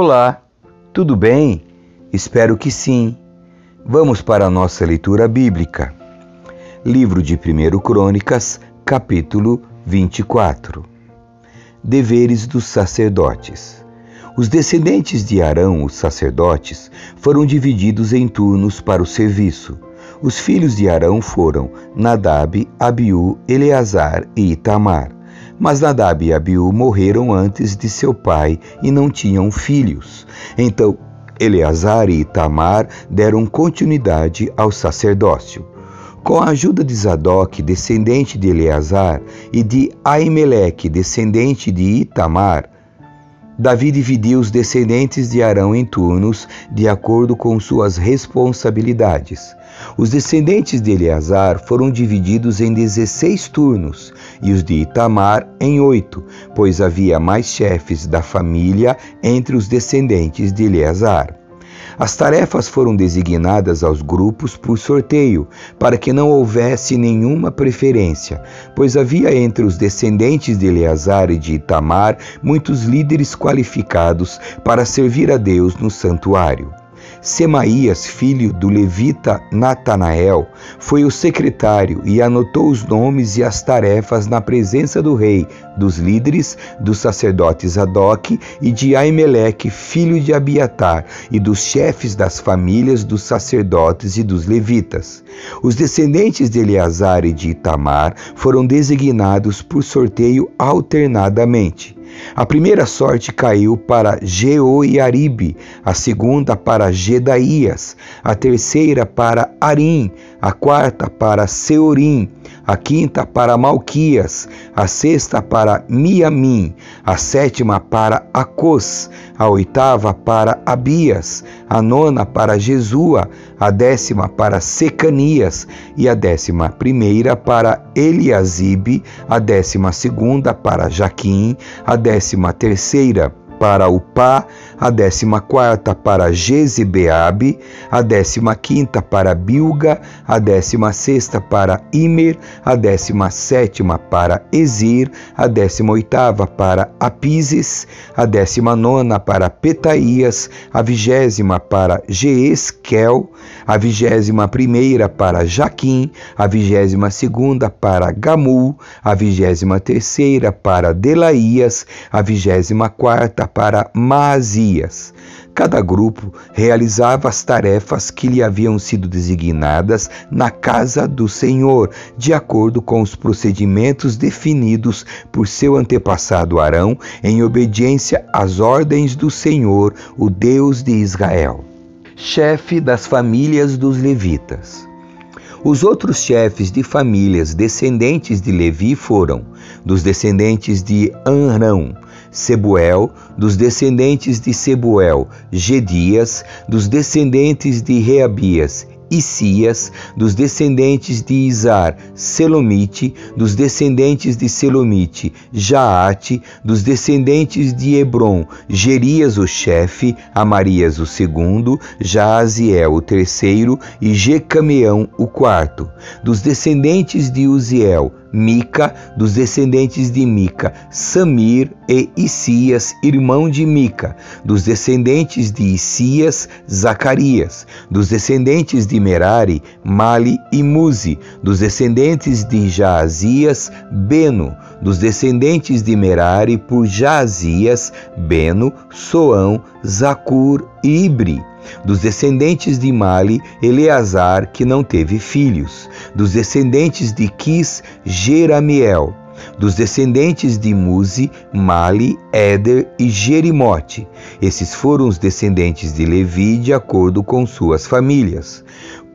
Olá, tudo bem? Espero que sim. Vamos para a nossa leitura bíblica. Livro de 1 Crônicas, capítulo 24. Deveres dos sacerdotes. Os descendentes de Arão, os sacerdotes, foram divididos em turnos para o serviço. Os filhos de Arão foram Nadab, Abiú, Eleazar e Itamar. Mas Nadab e Abiú morreram antes de seu pai e não tinham filhos. Então Eleazar e Itamar deram continuidade ao sacerdócio. Com a ajuda de Zadok, descendente de Eleazar, e de Aimeleque, descendente de Itamar, Davi dividiu os descendentes de Arão em turnos, de acordo com suas responsabilidades. Os descendentes de Eleazar foram divididos em 16 turnos e os de Itamar em oito, pois havia mais chefes da família entre os descendentes de Eleazar. As tarefas foram designadas aos grupos por sorteio, para que não houvesse nenhuma preferência, pois havia entre os descendentes de Eleazar e de Itamar muitos líderes qualificados para servir a Deus no santuário. Semaías, filho do levita Natanael, foi o secretário e anotou os nomes e as tarefas na presença do rei, dos líderes, dos sacerdotes Adoc e de Aimeleque, filho de Abiatar, e dos chefes das famílias dos sacerdotes e dos levitas. Os descendentes de Eleazar e de Itamar foram designados por sorteio alternadamente. A primeira sorte caiu para Jeoiaribe, a segunda para Gedaías, a terceira para Arim, a quarta para Seorim, a quinta para Malquias, a sexta para Miamim, a sétima para Acos, a oitava para Abias, a nona para Jesua, a décima para Secanias e a décima primeira para Eliasibe, a décima segunda para Jaquim, a décima terceira para Upá, a décima quarta para Jezebeabe, a décima quinta para Bilga, a décima sexta para Imer, a décima sétima para Ezir, a décima oitava para Apises, a décima nona para Petaías, a vigésima para Jeesquel, a vigésima primeira para Jaquim, a vigésima segunda para Gamul, a vigésima terceira para Delaías, a vigésima quarta para Cada grupo realizava as tarefas que lhe haviam sido designadas na casa do Senhor, de acordo com os procedimentos definidos por seu antepassado Arão, em obediência às ordens do Senhor, o Deus de Israel. Chefe das famílias dos levitas. Os outros chefes de famílias descendentes de Levi foram dos descendentes de Anrão, Sebuel, dos descendentes de Sebuel, Gedias, dos descendentes de Reabias, Isias, dos descendentes de Izar, Selomite, dos descendentes de Selomite, Jaate, dos descendentes de Hebron, Gerias o chefe, Amarias o segundo, Jaaziel o terceiro e Jecameão o quarto, dos descendentes de Uziel, Mica, dos descendentes de Mica, Samir e Isias, irmão de Mica, dos descendentes de Isias, Zacarias, dos descendentes de Merari, Mali e Muzi, dos descendentes de Jaazias, Beno, dos descendentes de Merari por Jaazias, Beno, Soão, Zacur e Ibri dos descendentes de Mali, Eleazar, que não teve filhos. Dos descendentes de Quis, Jeramiel. Dos descendentes de Muzi, Mali, Éder e Jerimote. Esses foram os descendentes de Levi de acordo com suas famílias.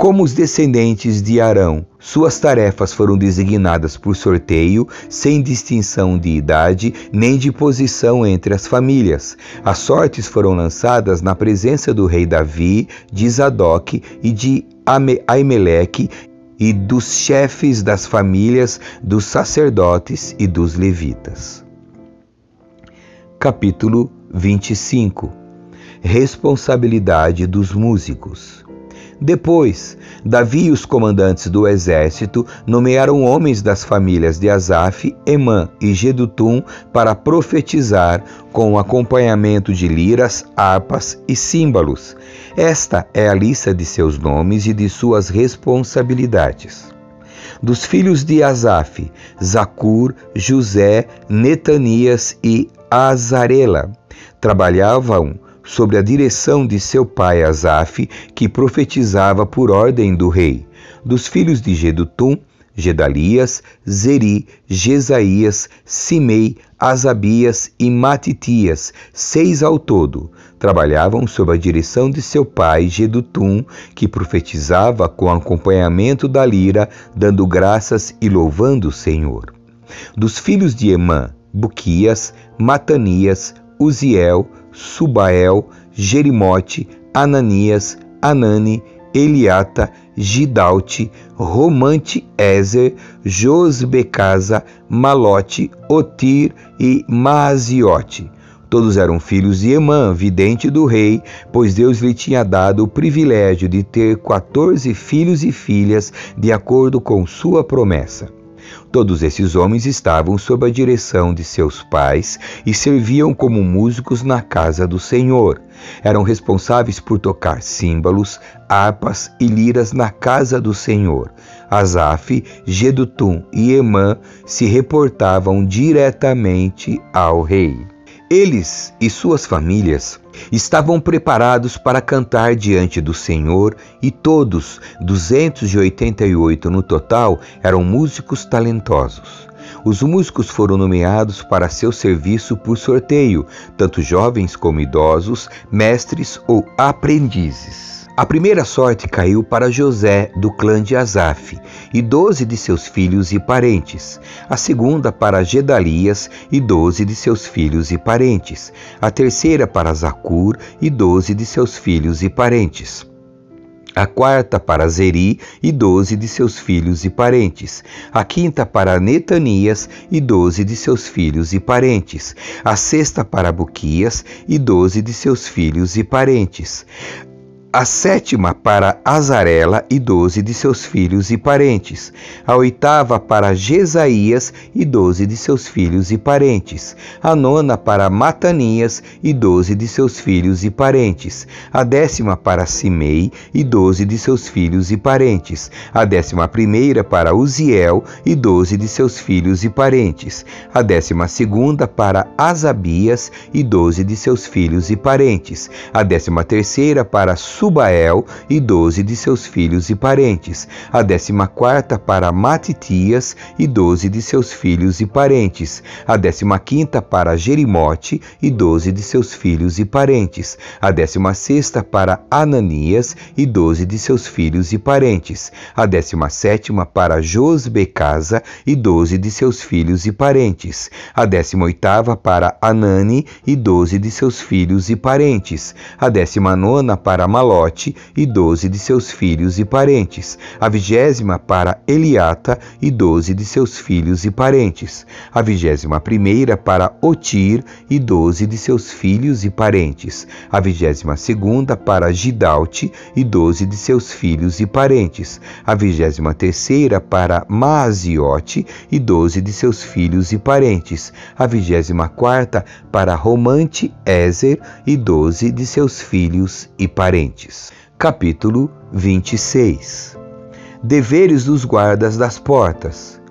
Como os descendentes de Arão, suas tarefas foram designadas por sorteio, sem distinção de idade nem de posição entre as famílias. As sortes foram lançadas na presença do rei Davi, de Zadok e de Aimeleque e dos chefes das famílias dos sacerdotes e dos levitas. Capítulo 25 Responsabilidade dos músicos Depois, Davi e os comandantes do exército nomearam homens das famílias de Asaf, Emã e Gedutum para profetizar com o acompanhamento de liras, harpas e símbolos. Esta é a lista de seus nomes e de suas responsabilidades. Dos filhos de Asaf, Zacur, José, Netanias e Azarela trabalhavam sob a direção de seu pai Asaf, que profetizava por ordem do rei. Dos filhos de Gedutum, Gedalias, Zeri, Jesaías, Simei, Asabias e Matitias, seis ao todo, trabalhavam sob a direção de seu pai Gedutum, que profetizava com acompanhamento da lira, dando graças e louvando o Senhor. Dos filhos de Emã, Buquias, Matanias, Uziel, Subael, Jerimote, Ananias, Anani, Eliata, Gidalte, Romante Ezer, Josbecasa, Malote, Otir e Maaziote. Todos eram filhos de Emã, vidente do rei, pois Deus lhe tinha dado o privilégio de ter 14 filhos e filhas, de acordo com sua promessa. Todos esses homens estavam sob a direção de seus pais e serviam como músicos na casa do Senhor. Eram responsáveis por tocar símbolos, harpas e liras na casa do Senhor. Asaf, Gedutum e Emã se reportavam diretamente ao rei. Eles e suas famílias estavam preparados para cantar diante do Senhor e todos, 288 no total, eram músicos talentosos. Os músicos foram nomeados para seu serviço por sorteio, tanto jovens como idosos, mestres ou aprendizes. A primeira sorte caiu para José, do clã de Asaf, e doze de seus filhos e parentes. A segunda para Gedalias, e doze de seus filhos e parentes. A terceira para Zacur, e doze de seus filhos e parentes a quarta para Zeri e doze de seus filhos e parentes, a quinta para Netanias e doze de seus filhos e parentes, a sexta para Buquias e doze de seus filhos e parentes, a sétima para Azarela e doze de seus filhos e parentes, a oitava para Jesaías e doze de seus filhos e parentes, a nona para Matanias e doze de seus filhos e parentes, a décima para Simei e doze de seus filhos e parentes, a décima primeira para Uziel e doze de seus filhos e parentes, a décima segunda para Asabias e doze de seus filhos e parentes, a décima terceira para Subael e doze de seus filhos e parentes, a décima quarta para Matitias e doze de seus filhos e parentes, a décima quinta para Jerimote e doze de seus filhos e parentes, a décima sexta para Ananias e doze de seus filhos e parentes, a décima sétima para Josbecasa e doze de seus filhos e parentes, a décima oitava para Anani e doze de seus filhos e parentes, a décima nona para Maló Malote e doze de seus filhos e parentes, a vigésima para Eliata e doze de seus filhos e parentes, a vigésima primeira para Otir e doze de seus filhos e parentes, a vigésima segunda para Gidalte e doze de seus filhos e parentes, a vigésima terceira para Maaziote e doze de seus filhos e parentes, a vigésima quarta para Romante Ezer e doze de seus filhos e parentes. Capítulo 26 Deveres dos guardas das portas.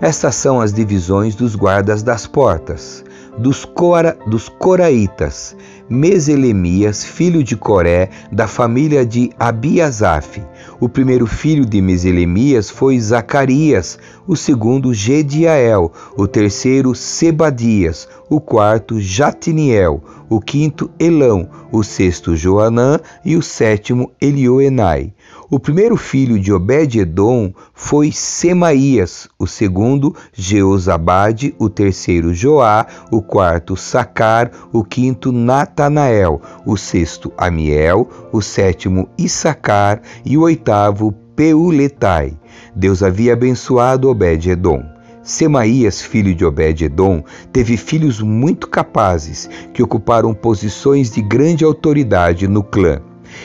Estas são as divisões dos guardas das portas. Dos, Cora, dos Coraitas, Meselemias, filho de Coré, da família de Abiasaf. O primeiro filho de Meselemias foi Zacarias, o segundo Gediael, o terceiro Sebadias, o quarto Jatiniel, o quinto Elão, o sexto Joanã e o sétimo Elioenai. O primeiro filho de Obed-edom foi Semaías, o segundo Jeozabade, o terceiro Joá, o quarto Sacar, o quinto Natanael, o sexto Amiel, o sétimo Issacar e o oitavo Peuletai. Deus havia abençoado Obed-edom. Semaías, filho de Obed-edom, teve filhos muito capazes que ocuparam posições de grande autoridade no clã.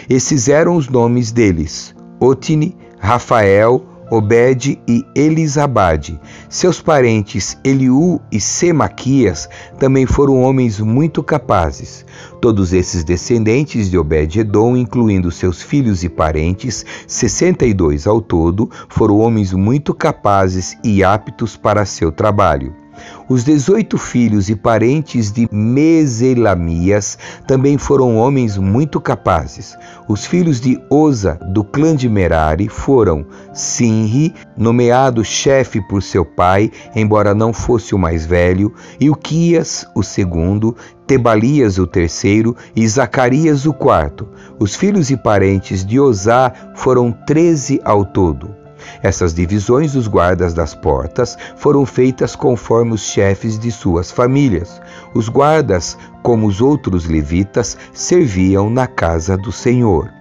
Esses eram os nomes deles: Otini, Rafael, Obed e Elisabade. Seus parentes Eliú e Semaquias também foram homens muito capazes. Todos esses descendentes de Obed-edom, incluindo seus filhos e parentes, 62 ao todo, foram homens muito capazes e aptos para seu trabalho. Os dezoito filhos e parentes de Meselamias também foram homens muito capazes. Os filhos de Oza, do clã de Merari, foram Sinri, nomeado chefe por seu pai, embora não fosse o mais velho, Ilquias, o segundo, Tebalias, o terceiro, e Zacarias, o quarto. Os filhos e parentes de Ozá foram treze ao todo. Essas divisões dos guardas das portas foram feitas conforme os chefes de suas famílias. Os guardas, como os outros levitas, serviam na casa do Senhor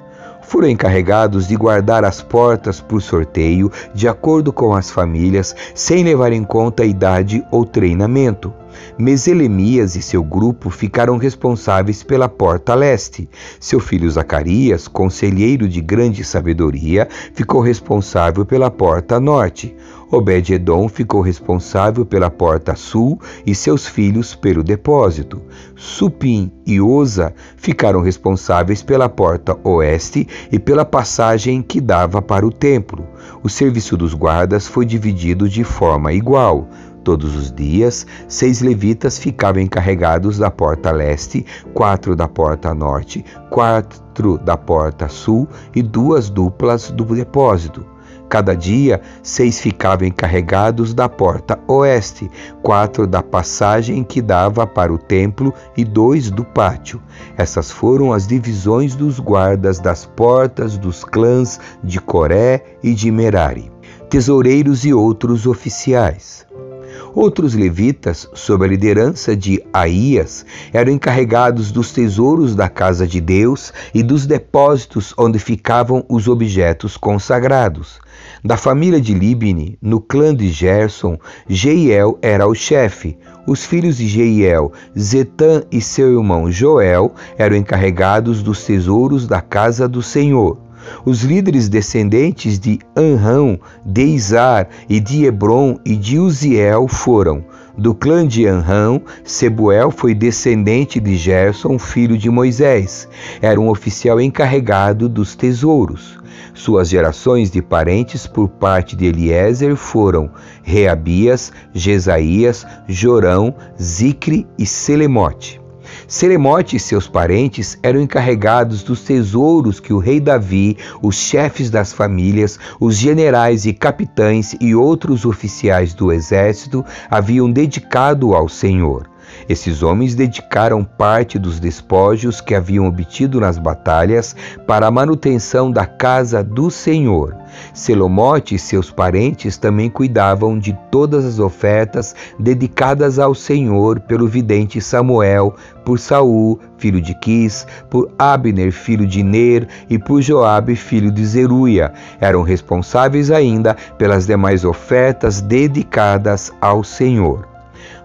foram encarregados de guardar as portas por sorteio de acordo com as famílias, sem levar em conta a idade ou treinamento. Meselemias e seu grupo ficaram responsáveis pela porta leste. Seu filho Zacarias, conselheiro de grande sabedoria, ficou responsável pela porta norte. Obed-Edom ficou responsável pela porta sul e seus filhos pelo depósito. Supim e Oza ficaram responsáveis pela porta oeste e pela passagem que dava para o templo. O serviço dos guardas foi dividido de forma igual. Todos os dias, seis levitas ficavam encarregados da porta leste, quatro da porta norte, quatro da porta sul e duas duplas do depósito. Cada dia, seis ficavam encarregados da porta oeste, quatro da passagem que dava para o templo e dois do pátio. Essas foram as divisões dos guardas das portas dos clãs de Coré e de Merari, tesoureiros e outros oficiais. Outros levitas, sob a liderança de Aías, eram encarregados dos tesouros da casa de Deus e dos depósitos onde ficavam os objetos consagrados. Da família de Libni, no clã de Gerson, Jeiel era o chefe. Os filhos de Jeiel, Zetã e seu irmão Joel, eram encarregados dos tesouros da casa do Senhor. Os líderes descendentes de Anrão, de Izar e de Hebron e de Uziel foram do clã de Anrão, Sebuel foi descendente de Gerson, filho de Moisés. Era um oficial encarregado dos tesouros. Suas gerações de parentes por parte de Eliezer foram Reabias, Jesaías, Jorão, Zicre e Selemote. Seremote e seus parentes eram encarregados dos tesouros que o rei Davi, os chefes das famílias, os generais e capitães e outros oficiais do exército haviam dedicado ao Senhor. Esses homens dedicaram parte dos despojos que haviam obtido nas batalhas para a manutenção da casa do Senhor. Selomote e seus parentes também cuidavam de todas as ofertas dedicadas ao Senhor pelo vidente Samuel, por Saul, filho de Quis, por Abner, filho de Ner, e por Joabe, filho de Zeruia. Eram responsáveis ainda pelas demais ofertas dedicadas ao Senhor.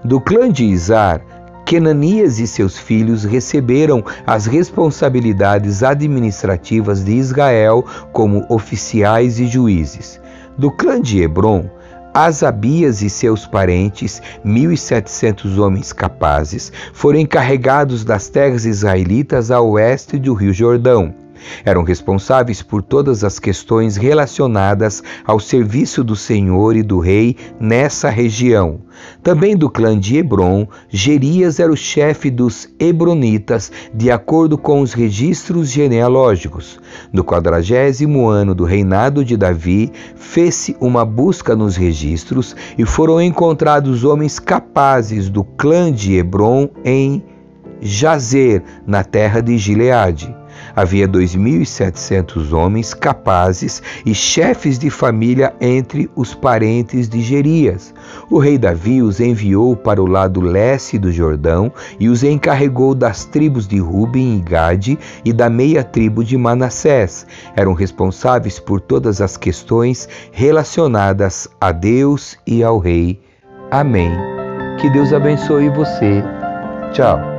Do clã de Izar, Kenanias e seus filhos receberam as responsabilidades administrativas de Israel como oficiais e juízes. Do clã de Hebron, Asabias e seus parentes, 1.700 homens capazes, foram encarregados das terras israelitas a oeste do rio Jordão. Eram responsáveis por todas as questões relacionadas ao serviço do Senhor e do Rei nessa região. Também do clã de Hebron, Gerias era o chefe dos Hebronitas, de acordo com os registros genealógicos. No quadragésimo ano do reinado de Davi, fez-se uma busca nos registros e foram encontrados homens capazes do clã de Hebron em Jazer, na terra de Gileade. Havia 2.700 homens capazes e chefes de família entre os parentes de Gerias. O rei Davi os enviou para o lado leste do Jordão e os encarregou das tribos de Ruben e Gade e da meia tribo de Manassés. Eram responsáveis por todas as questões relacionadas a Deus e ao rei. Amém. Que Deus abençoe você. Tchau.